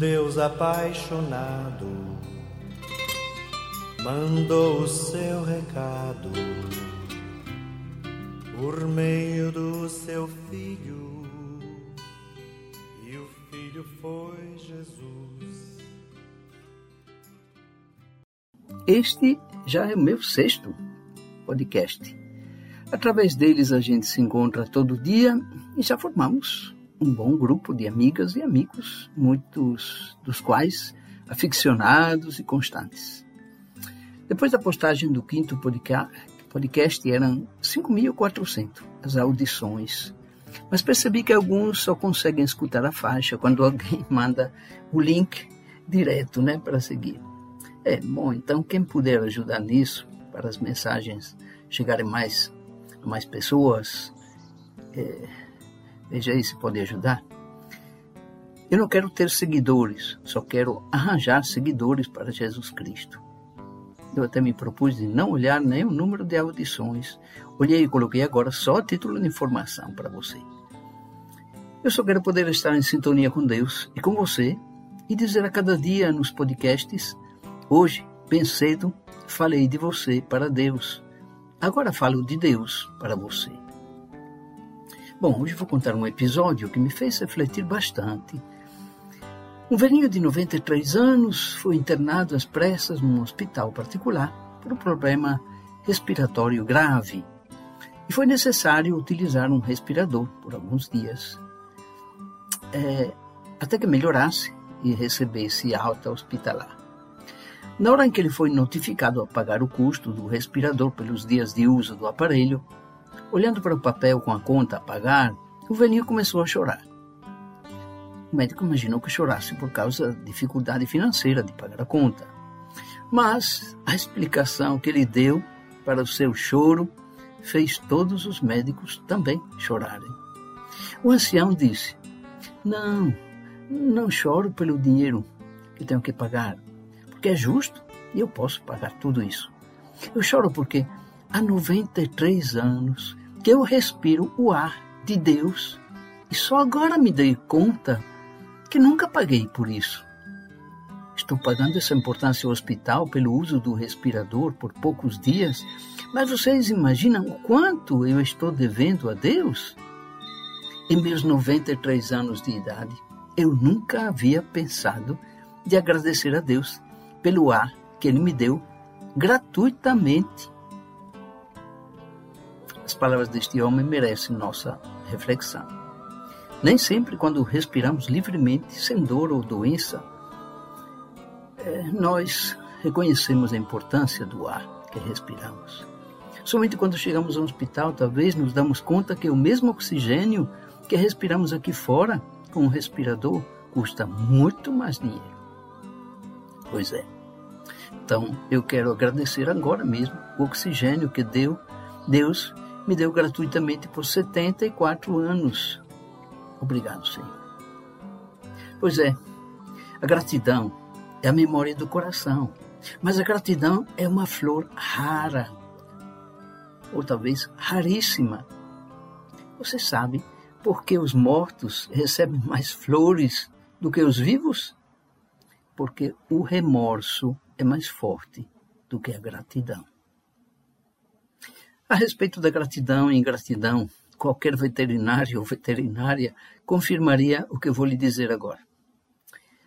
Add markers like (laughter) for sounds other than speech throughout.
Deus apaixonado mandou o seu recado por meio do seu filho, e o filho foi Jesus. Este já é o meu sexto podcast. Através deles a gente se encontra todo dia e já formamos um bom grupo de amigas e amigos, muitos dos quais aficionados e constantes. Depois da postagem do quinto podcast, eram 5.400 as audições, mas percebi que alguns só conseguem escutar a faixa quando (laughs) alguém manda o link direto né, para seguir. É, bom, então quem puder ajudar nisso, para as mensagens chegarem mais a mais pessoas, é, Veja aí se pode ajudar. Eu não quero ter seguidores, só quero arranjar seguidores para Jesus Cristo. Eu até me propus de não olhar nem o número de audições. Olhei e coloquei agora só a título de informação para você. Eu só quero poder estar em sintonia com Deus e com você e dizer a cada dia nos podcasts: hoje, bem cedo, falei de você para Deus. Agora falo de Deus para você. Bom, hoje vou contar um episódio que me fez refletir bastante. Um velhinho de 93 anos foi internado às pressas num hospital particular por um problema respiratório grave e foi necessário utilizar um respirador por alguns dias, é, até que melhorasse e recebesse alta hospitalar. Na hora em que ele foi notificado a pagar o custo do respirador pelos dias de uso do aparelho, Olhando para o papel com a conta a pagar, o velhinho começou a chorar. O médico imaginou que chorasse por causa da dificuldade financeira de pagar a conta. Mas a explicação que ele deu para o seu choro fez todos os médicos também chorarem. O ancião disse: Não, não choro pelo dinheiro que tenho que pagar, porque é justo e eu posso pagar tudo isso. Eu choro porque há 93 anos que eu respiro o ar de Deus e só agora me dei conta que nunca paguei por isso. Estou pagando essa importância ao hospital pelo uso do respirador por poucos dias, mas vocês imaginam o quanto eu estou devendo a Deus? Em meus 93 anos de idade, eu nunca havia pensado de agradecer a Deus pelo ar que Ele me deu gratuitamente as palavras deste homem merecem nossa reflexão. Nem sempre, quando respiramos livremente, sem dor ou doença, é, nós reconhecemos a importância do ar que respiramos. Somente quando chegamos ao hospital, talvez nos damos conta que o mesmo oxigênio que respiramos aqui fora, com um respirador, custa muito mais dinheiro. Pois é. Então, eu quero agradecer agora mesmo o oxigênio que deu Deus me deu gratuitamente por 74 anos. Obrigado, Senhor. Pois é, a gratidão é a memória do coração, mas a gratidão é uma flor rara, ou talvez raríssima. Você sabe por que os mortos recebem mais flores do que os vivos? Porque o remorso é mais forte do que a gratidão. A respeito da gratidão e ingratidão, qualquer veterinário ou veterinária confirmaria o que eu vou lhe dizer agora.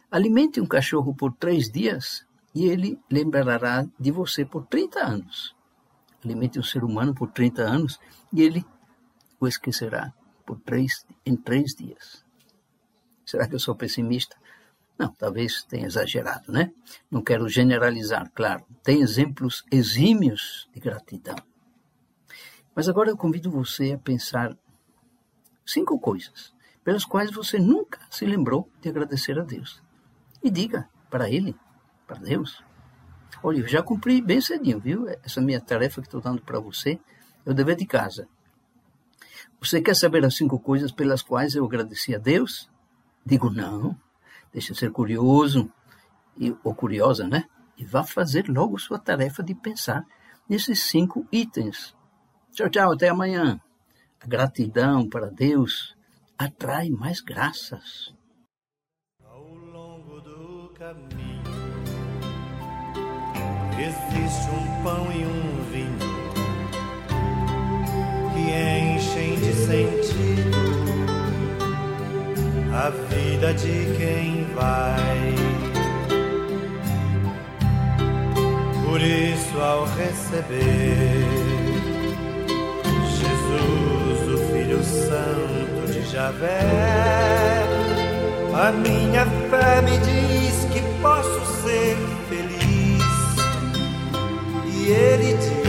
Alimente um cachorro por três dias e ele lembrará de você por 30 anos. Alimente um ser humano por 30 anos e ele o esquecerá por três, em três dias. Será que eu sou pessimista? Não, talvez tenha exagerado, né? Não quero generalizar, claro. Tem exemplos exímios de gratidão. Mas agora eu convido você a pensar cinco coisas pelas quais você nunca se lembrou de agradecer a Deus. E diga para Ele, para Deus: Olha, eu já cumpri bem cedinho, viu? Essa minha tarefa que estou dando para você é o dever de casa. Você quer saber as cinco coisas pelas quais eu agradeci a Deus? Digo, não. Deixa ser curioso e, ou curiosa, né? E vá fazer logo sua tarefa de pensar nesses cinco itens Tchau, tchau, até amanhã. A gratidão para Deus atrai mais graças. Ao longo do caminho existe um pão e um vinho que enchem de sentido a vida de quem vai. Por isso, ao receber A minha fé me diz que posso ser feliz. E Ele diz